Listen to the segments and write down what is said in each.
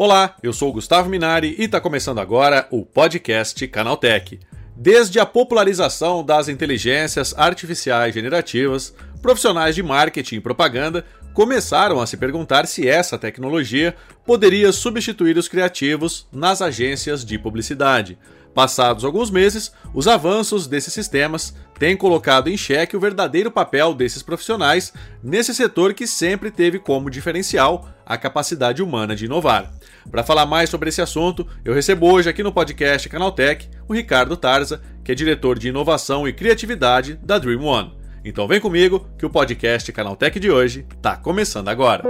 Olá, eu sou Gustavo Minari e está começando agora o podcast Canaltech. Desde a popularização das inteligências artificiais generativas, profissionais de marketing e propaganda começaram a se perguntar se essa tecnologia poderia substituir os criativos nas agências de publicidade. Passados alguns meses, os avanços desses sistemas têm colocado em xeque o verdadeiro papel desses profissionais nesse setor que sempre teve como diferencial a capacidade humana de inovar. Para falar mais sobre esse assunto, eu recebo hoje aqui no podcast Canaltech o Ricardo Tarza, que é diretor de inovação e criatividade da Dream One. Então vem comigo que o podcast Canaltech de hoje está começando agora.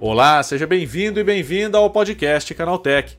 Olá, seja bem-vindo e bem-vinda ao podcast Canaltech,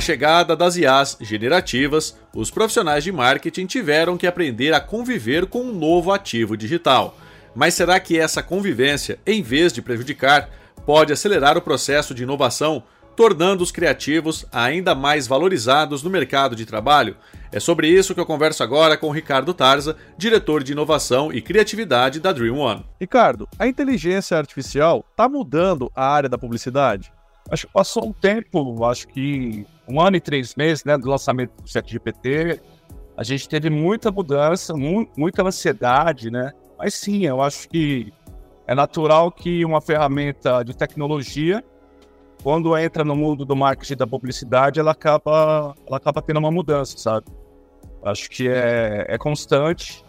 A chegada das IAs generativas, os profissionais de marketing tiveram que aprender a conviver com um novo ativo digital. Mas será que essa convivência, em vez de prejudicar, pode acelerar o processo de inovação, tornando os criativos ainda mais valorizados no mercado de trabalho? É sobre isso que eu converso agora com Ricardo Tarza, diretor de inovação e criatividade da Dream One. Ricardo, a inteligência artificial está mudando a área da publicidade? Acho que passou um tempo, acho que um ano e três meses, né, do lançamento do ChatGPT, a gente teve muita mudança, mu muita ansiedade, né? Mas sim, eu acho que é natural que uma ferramenta de tecnologia, quando entra no mundo do marketing da publicidade, ela acaba, ela acaba tendo uma mudança, sabe? Acho que é, é constante.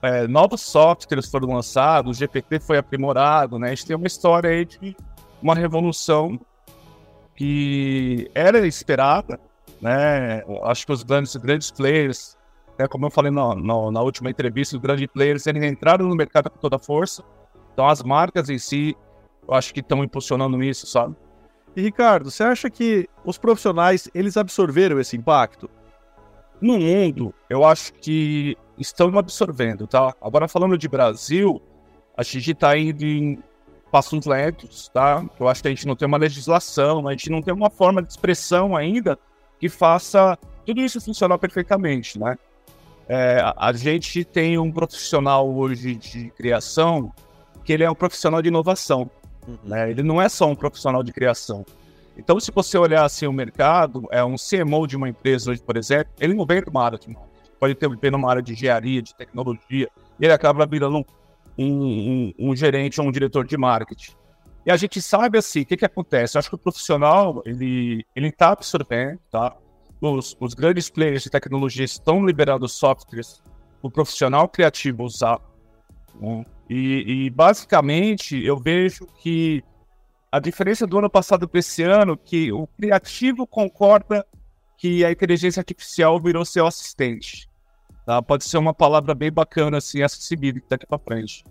É, novos softwares foram lançados, o GPT foi aprimorado, né? A gente tem uma história aí de uma revolução que era esperada, né? Acho que os grandes, grandes players, né, como eu falei na, na, na, última entrevista, os grandes players eles entraram no mercado com toda a força. Então as marcas em si, eu acho que estão impulsionando isso, sabe? E Ricardo, você acha que os profissionais eles absorveram esse impacto? No mundo, eu acho que estão absorvendo, tá? Agora falando de Brasil, a gente está indo em passos lentos, tá? Eu acho que a gente não tem uma legislação, a gente não tem uma forma de expressão ainda que faça tudo isso funcionar perfeitamente, né? É, a gente tem um profissional hoje de criação que ele é um profissional de inovação, uhum. né? Ele não é só um profissional de criação. Então, se você olhar assim o mercado, é um CMO de uma empresa hoje, por exemplo, ele não vem de uma área de marketing. Pode ter vem numa área de engenharia, de tecnologia, e ele acaba virando um um, um, gerente ou um diretor de marketing. E a gente sabe assim, o que, que acontece? Eu acho que o profissional, ele está absorvendo, tá? Os, os grandes players de tecnologia estão liberando softwares para o profissional criativo usar. Né? E, e, basicamente eu vejo que a diferença do ano passado para esse ano que o criativo concorda que a inteligência artificial virou seu assistente. Tá? Pode ser uma palavra bem bacana, assim, acessível daqui para frente.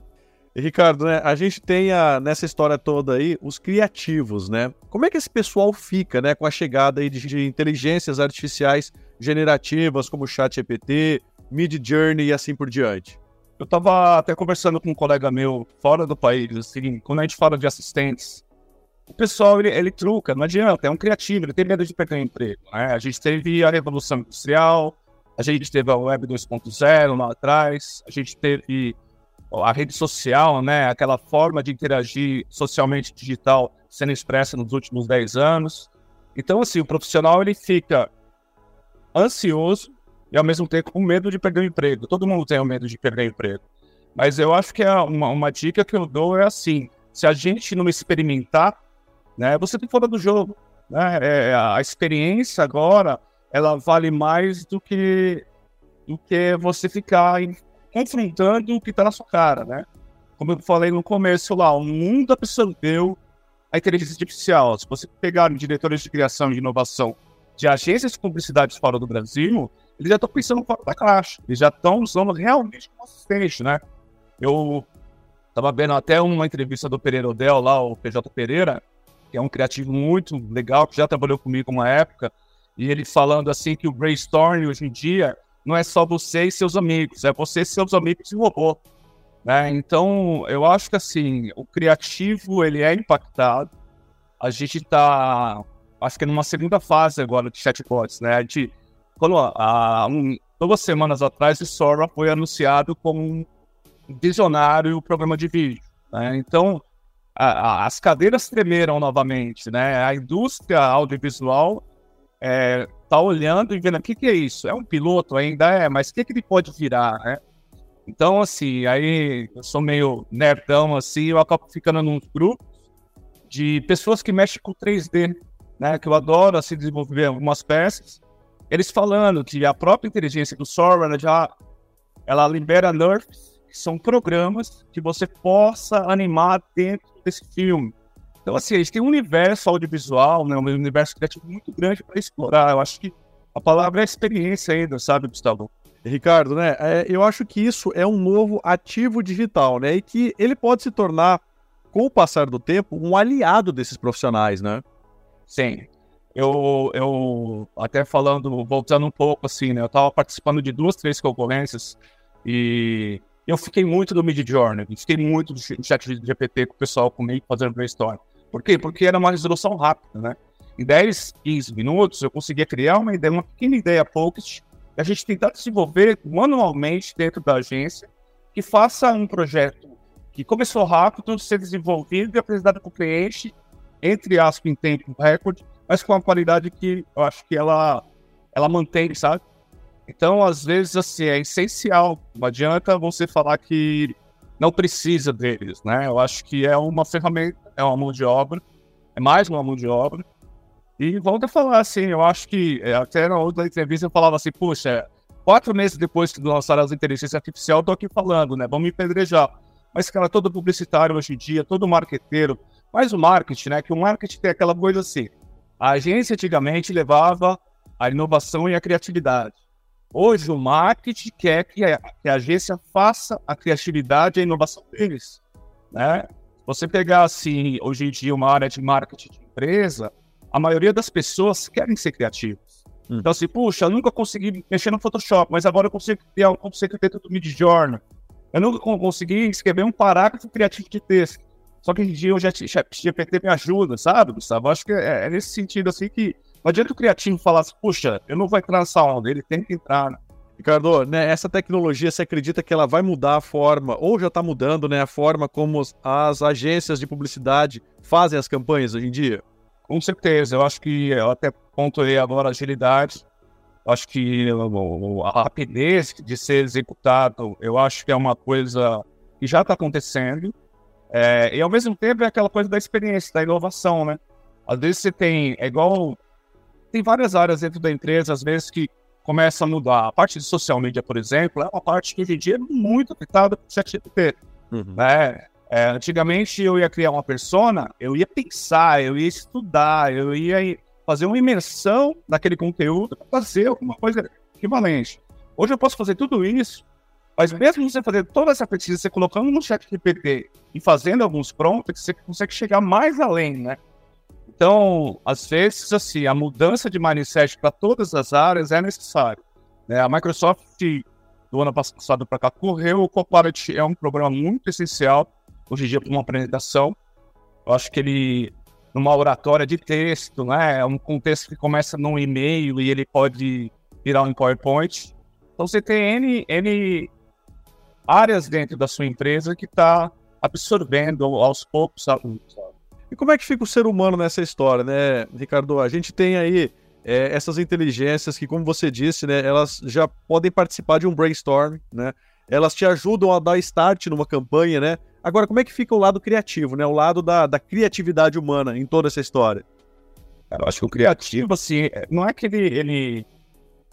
E, Ricardo, né, a gente tem a, nessa história toda aí os criativos, né? Como é que esse pessoal fica, né, com a chegada aí de, de inteligências artificiais generativas como o ChatGPT, Mid Journey e assim por diante? Eu estava até conversando com um colega meu fora do país, assim, quando a gente fala de assistentes, o pessoal ele, ele truca, não adianta, é um criativo, ele tem medo de perder o emprego. Né? A gente teve a Revolução Industrial, a gente teve a Web 2.0 lá atrás, a gente teve a rede social, né, aquela forma de interagir socialmente digital sendo expressa nos últimos 10 anos. Então, assim, o profissional ele fica ansioso e ao mesmo tempo com medo de perder o emprego. Todo mundo tem o medo de perder o emprego. Mas eu acho que é uma, uma dica que eu dou é assim: se a gente não experimentar, né, você tem fora do jogo. Né? É, a experiência agora ela vale mais do que do que você ficar confrontando o que está na sua cara, né? Como eu falei no começo lá, o mundo absorveu a inteligência artificial. Se você pegar diretores de criação e inovação de agências de publicidade fora do Brasil, eles já estão pensando fora da caixa. Eles já estão usando realmente como assistente, né? Eu estava vendo até uma entrevista do Pereira Odell lá, o PJ Pereira, que é um criativo muito legal, que já trabalhou comigo uma época, e ele falando assim que o brainstorming hoje em dia não é só você e seus amigos, é você e seus amigos e o robô. Né? Então, eu acho que assim, o criativo ele é impactado. A gente está, acho que numa segunda fase agora de chatbots, né? A gente, quando há um, duas semanas atrás, o Sora foi anunciado como um visionário programa de vídeo. Né? Então, a, a, as cadeiras tremeram novamente, né? A indústria audiovisual é, tá olhando e vendo o que, que é isso. É um piloto ainda? É, mas o que, que ele pode virar, né? Então, assim, aí eu sou meio nerdão, assim, eu acabo ficando num grupo de pessoas que mexem com 3D, né? Que eu adoro, assim, desenvolver algumas peças. Eles falando que a própria inteligência do Sora já ela libera nerfs, que são programas que você possa animar dentro desse filme. Então, assim, a gente tem um universo audiovisual, né, um universo criativo muito grande para explorar. Eu acho que a palavra é experiência ainda, sabe, Gustavo? Ricardo, né? É, eu acho que isso é um novo ativo digital, né? E que ele pode se tornar, com o passar do tempo, um aliado desses profissionais, né? Sim. Eu, eu até falando, voltando um pouco assim, né? Eu estava participando de duas, três concorrências e eu fiquei muito do Mid Journey, fiquei muito do chat de GPT com o pessoal comigo fazendo brainstorm. Por quê? Porque era uma resolução rápida, né? Em 10, 15 minutos, eu conseguia criar uma ideia, uma pequena ideia Pocket, a gente tentar desenvolver manualmente dentro da agência, que faça um projeto que começou rápido, ser desenvolvido e apresentado para o cliente, entre aspas, em tempo recorde, mas com uma qualidade que eu acho que ela, ela mantém, sabe? Então, às vezes, assim, é essencial. Não adianta você falar que não precisa deles, né? Eu acho que é uma ferramenta, é uma mão de obra, é mais uma mão de obra. E volta a falar assim, eu acho que é, até na outra entrevista eu falava assim, puxa, quatro meses depois que lançaram as inteligências artificiais, eu tô aqui falando, né? Vamos me pedrejar. Mas, cara, todo publicitário hoje em dia, todo marqueteiro, mais o marketing, né? Que o marketing tem aquela coisa assim. A agência antigamente levava a inovação e a criatividade. Hoje o marketing quer que a, que a agência faça a criatividade e a inovação deles. Né? Você pegar assim, hoje em dia, uma área de marketing de empresa, a maioria das pessoas querem ser criativos. Hum. Então, assim, puxa, eu nunca consegui mexer no Photoshop, mas agora eu consigo criar um conceito dentro do Midjourney. Eu nunca consegui escrever um parágrafo criativo de texto. Só que hoje em dia o GPT me ajuda, sabe, Gustavo? Acho que é, é nesse sentido, assim, que não adianta o criativo falar assim, puxa, eu não vou entrar nessa onda, ele tem que entrar, né? Ricardo, né, essa tecnologia, você acredita que ela vai mudar a forma, ou já está mudando, né, a forma como as agências de publicidade fazem as campanhas hoje em dia? Com certeza, eu acho que eu até pontuei agora agilidade, eu acho que a rapidez de ser executado, eu acho que é uma coisa que já está acontecendo, é, e ao mesmo tempo é aquela coisa da experiência, da inovação, né? Às vezes você tem, é igual tem várias áreas dentro da empresa, às vezes, que começa a mudar. A parte de social media, por exemplo, é uma parte que hoje em dia é muito afetada por ChatGPT. Uhum. Né? É, antigamente eu ia criar uma persona, eu ia pensar, eu ia estudar, eu ia fazer uma imersão naquele conteúdo para fazer alguma coisa equivalente. Hoje eu posso fazer tudo isso, mas mesmo você fazer toda essa pesquisa, você colocando no chat GPT e fazendo alguns prompts, você consegue chegar mais além, né? Então, às vezes, assim, a mudança de mindset para todas as áreas é necessária. Né? A Microsoft, do ano passado para cá, correu. O Copilot é um programa muito essencial, hoje em dia, para uma apresentação. Eu acho que ele, numa oratória de texto, né? é um contexto que começa num e-mail e ele pode virar um PowerPoint. Então, você tem N, N áreas dentro da sua empresa que está absorvendo aos poucos, sabe? E como é que fica o ser humano nessa história, né, Ricardo? A gente tem aí é, essas inteligências que, como você disse, né, elas já podem participar de um brainstorm, né? Elas te ajudam a dar start numa campanha, né? Agora, como é que fica o lado criativo, né? O lado da, da criatividade humana em toda essa história? Eu acho que o criativo, assim, não é que ele, ele...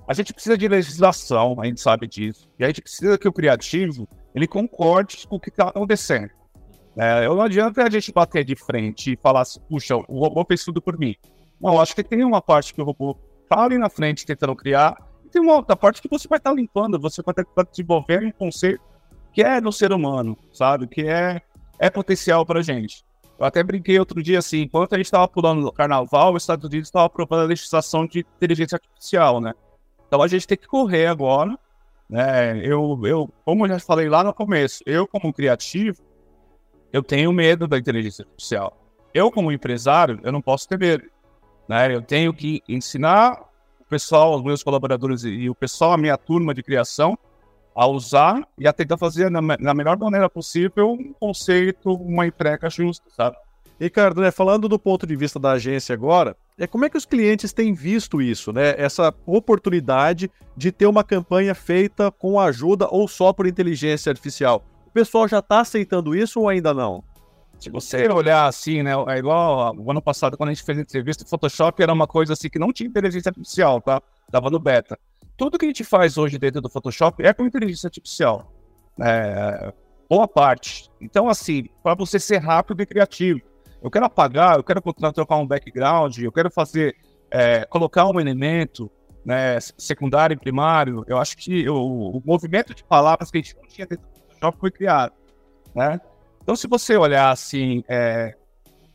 A gente precisa de legislação, a gente sabe disso. E a gente precisa que o criativo, ele concorde com o que está acontecendo. É, não adianta a gente bater de frente e falar assim, puxa, o robô fez tudo por mim. Não, acho que tem uma parte que o robô está ali na frente tentando criar, e tem uma outra parte que você vai estar tá limpando, você vai estar tá desenvolvendo um conceito que é no ser humano, sabe? Que é, é potencial para gente. Eu até brinquei outro dia assim, enquanto a gente estava pulando no carnaval, os Estados Unidos estava aprovando a legislação de inteligência artificial, né? Então a gente tem que correr agora, né? Eu, eu, como eu já falei lá no começo, eu como criativo, eu tenho medo da inteligência artificial. Eu como empresário, eu não posso ter medo, né? Eu tenho que ensinar o pessoal, os meus colaboradores e o pessoal, a minha turma de criação, a usar e a tentar fazer na, na melhor maneira possível um conceito, uma entrega justa, sabe? Ricardo, né, falando do ponto de vista da agência agora, é como é que os clientes têm visto isso, né? Essa oportunidade de ter uma campanha feita com ajuda ou só por inteligência artificial. Pessoal já está aceitando isso ou ainda não? Se você olhar assim, né, é igual o ano passado quando a gente fez a entrevista, o Photoshop era uma coisa assim que não tinha inteligência artificial, tá? Tava no beta tudo que a gente faz hoje dentro do Photoshop é com inteligência artificial. É, boa parte. Então, assim, para você ser rápido e criativo, eu quero apagar, eu quero trocar um background, eu quero fazer, é, colocar um elemento né, secundário e primário. Eu acho que o, o, movimento de palavras que a gente não tinha dentro do Photoshop foi criado. Né? Então, se você olhar assim, é,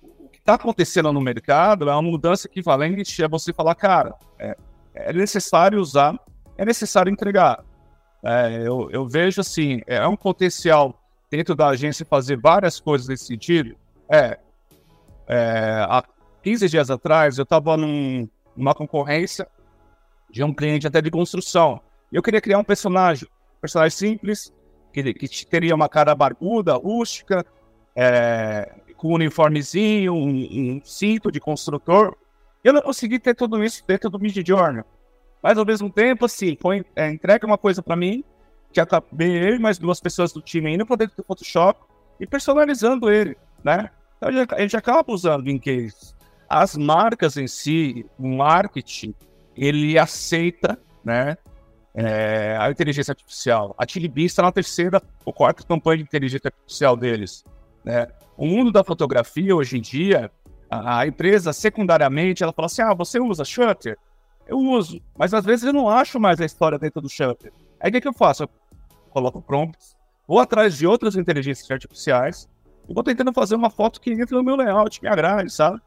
o que está acontecendo no mercado é uma mudança equivalente a você falar, cara, é, é necessário usar é necessário entregar. É, eu, eu, vejo assim, é um potencial dentro da agência fazer várias coisas nesse sentido. É, é há 15 dias atrás eu estava num, numa concorrência de um cliente até de construção. E eu queria criar um personagem, um personagem simples, que, que teria uma cara barbuda, rústica, é, com um uniformezinho, um, um, cinto de construtor. Eu não consegui ter tudo isso dentro do Mid Journey. Mas ao mesmo tempo, assim, põe, é, entrega uma coisa para mim, que acabei eu e mais duas pessoas do time indo para dentro do Photoshop e personalizando ele, né? Então a gente acaba usando em case. As marcas em si, o marketing, ele aceita, né? É, a inteligência artificial. A Tilibee está na terceira ou quarta campanha de inteligência artificial deles. Né? O mundo da fotografia, hoje em dia, a, a empresa, secundariamente, ela fala assim, ah, você usa Shutter? eu uso. Mas às vezes eu não acho mais a história dentro do Shutter. Aí o que, que eu faço? Eu coloco prompts, vou atrás de outras inteligências artificiais e vou tentando fazer uma foto que entre no meu layout, me agrade, sabe?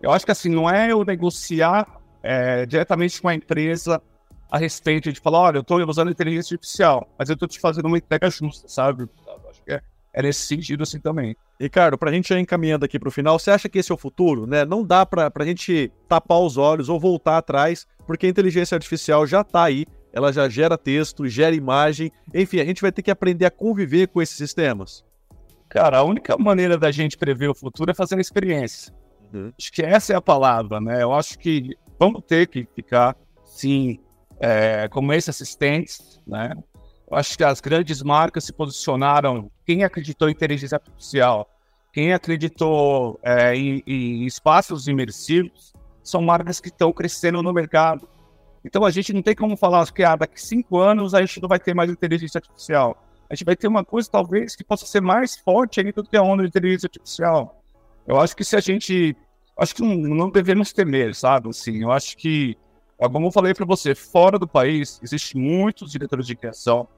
Eu acho que assim, não é eu negociar é, diretamente com a empresa a respeito de falar, olha, eu estou usando inteligência artificial, mas eu estou te fazendo uma entrega justa, sabe? Acho que é, é nesse sentido assim também. Ricardo, para a gente já encaminhando aqui para o final, você acha que esse é o futuro? Né? Não dá para a gente tapar os olhos ou voltar atrás porque a inteligência artificial já está aí, ela já gera texto, gera imagem, enfim, a gente vai ter que aprender a conviver com esses sistemas. Cara, a única maneira da gente prever o futuro é fazendo experiência. Uhum. Acho que essa é a palavra, né? Eu acho que vamos ter que ficar, sim, é, como esses assistentes, né? Eu acho que as grandes marcas se posicionaram. Quem acreditou em inteligência artificial, quem acreditou é, em, em espaços imersivos, são marcas que estão crescendo no mercado. Então a gente não tem como falar que ah, daqui cinco anos a gente não vai ter mais inteligência artificial. A gente vai ter uma coisa talvez que possa ser mais forte ainda do que a onda de inteligência artificial. Eu acho que se a gente, acho que não, não devemos temer, sabe? Assim, eu acho que, como eu falei para você, fora do país existem muitos diretores de criação,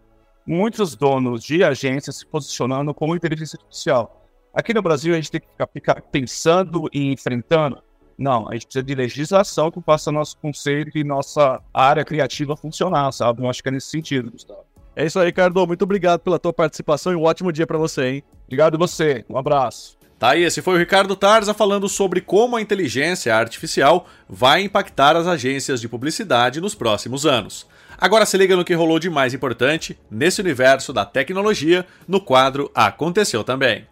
muitos donos de agências se posicionando como inteligência artificial. Aqui no Brasil a gente tem que ficar, pensando e enfrentando não, a gente precisa de legislação que faça nosso conceito e nossa área criativa funcionar, sabe? Eu acho que é nesse sentido, Gustavo. É isso aí, Ricardo. Muito obrigado pela tua participação e um ótimo dia para você, hein? Obrigado você. Um abraço. Tá aí, esse foi o Ricardo Tarza falando sobre como a inteligência artificial vai impactar as agências de publicidade nos próximos anos. Agora se liga no que rolou de mais importante nesse universo da tecnologia no quadro Aconteceu Também.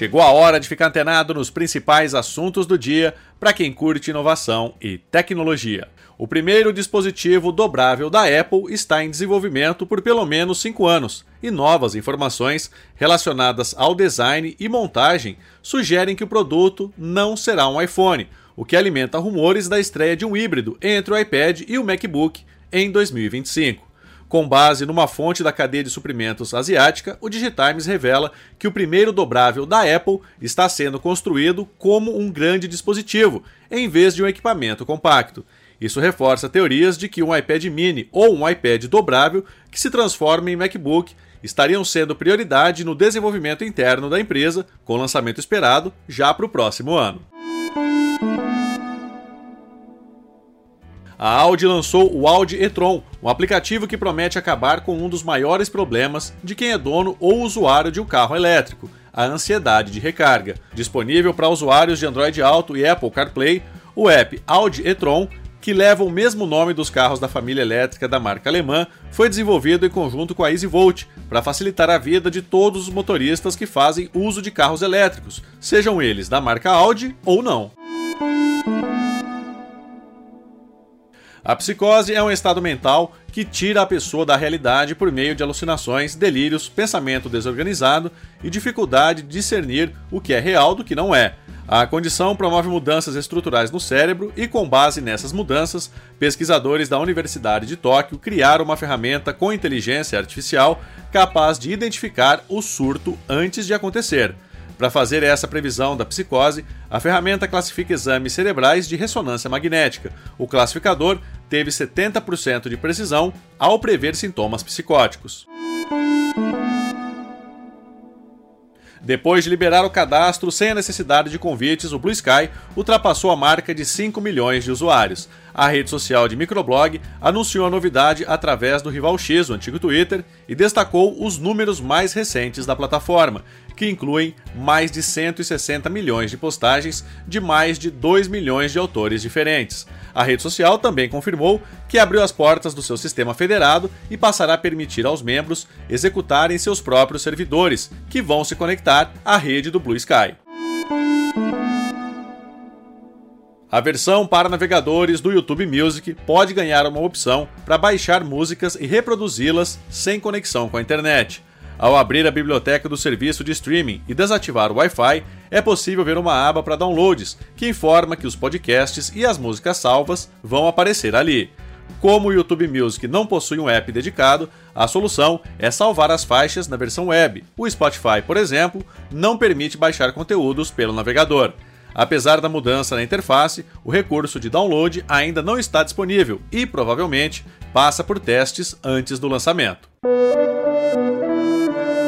Chegou a hora de ficar antenado nos principais assuntos do dia para quem curte inovação e tecnologia. O primeiro dispositivo dobrável da Apple está em desenvolvimento por pelo menos 5 anos, e novas informações relacionadas ao design e montagem sugerem que o produto não será um iPhone, o que alimenta rumores da estreia de um híbrido entre o iPad e o MacBook em 2025. Com base numa fonte da cadeia de suprimentos asiática, o Digitimes revela que o primeiro dobrável da Apple está sendo construído como um grande dispositivo, em vez de um equipamento compacto. Isso reforça teorias de que um iPad mini ou um iPad dobrável que se transforma em MacBook estariam sendo prioridade no desenvolvimento interno da empresa, com lançamento esperado já para o próximo ano. A Audi lançou o Audi e-tron, um aplicativo que promete acabar com um dos maiores problemas de quem é dono ou usuário de um carro elétrico, a ansiedade de recarga. Disponível para usuários de Android Auto e Apple CarPlay, o app Audi e-tron que leva o mesmo nome dos carros da família elétrica da marca alemã, foi desenvolvido em conjunto com a EasyVolt para facilitar a vida de todos os motoristas que fazem uso de carros elétricos, sejam eles da marca Audi ou não. A psicose é um estado mental que tira a pessoa da realidade por meio de alucinações, delírios, pensamento desorganizado e dificuldade de discernir o que é real do que não é. A condição promove mudanças estruturais no cérebro e, com base nessas mudanças, pesquisadores da Universidade de Tóquio criaram uma ferramenta com inteligência artificial capaz de identificar o surto antes de acontecer. Para fazer essa previsão da psicose, a ferramenta classifica exames cerebrais de ressonância magnética. O classificador teve 70% de precisão ao prever sintomas psicóticos. Depois de liberar o cadastro sem a necessidade de convites, o Blue Sky ultrapassou a marca de 5 milhões de usuários. A rede social de microblog anunciou a novidade através do rival X, o antigo Twitter, e destacou os números mais recentes da plataforma, que incluem mais de 160 milhões de postagens de mais de 2 milhões de autores diferentes. A rede social também confirmou que abriu as portas do seu sistema federado e passará a permitir aos membros executarem seus próprios servidores, que vão se conectar à rede do Blue Sky. A versão para navegadores do YouTube Music pode ganhar uma opção para baixar músicas e reproduzi-las sem conexão com a internet. Ao abrir a biblioteca do serviço de streaming e desativar o Wi-Fi, é possível ver uma aba para downloads que informa que os podcasts e as músicas salvas vão aparecer ali. Como o YouTube Music não possui um app dedicado, a solução é salvar as faixas na versão web. O Spotify, por exemplo, não permite baixar conteúdos pelo navegador. Apesar da mudança na interface, o recurso de download ainda não está disponível e provavelmente passa por testes antes do lançamento.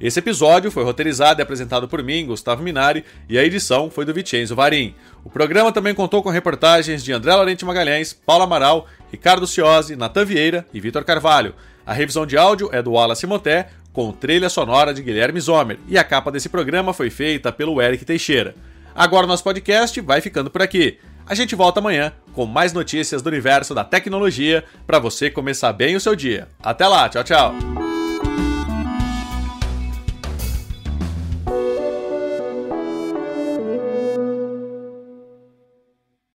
Esse episódio foi roteirizado e apresentado por mim, Gustavo Minari, e a edição foi do Vicenzo Varim. O programa também contou com reportagens de André Laurenti Magalhães, Paulo Amaral, Ricardo Ciosi, Natan Vieira e Vitor Carvalho. A revisão de áudio é do Wallace Moté, com trilha sonora de Guilherme Zomer, e a capa desse programa foi feita pelo Eric Teixeira. Agora o nosso podcast vai ficando por aqui. A gente volta amanhã com mais notícias do universo da tecnologia para você começar bem o seu dia. Até lá, tchau, tchau.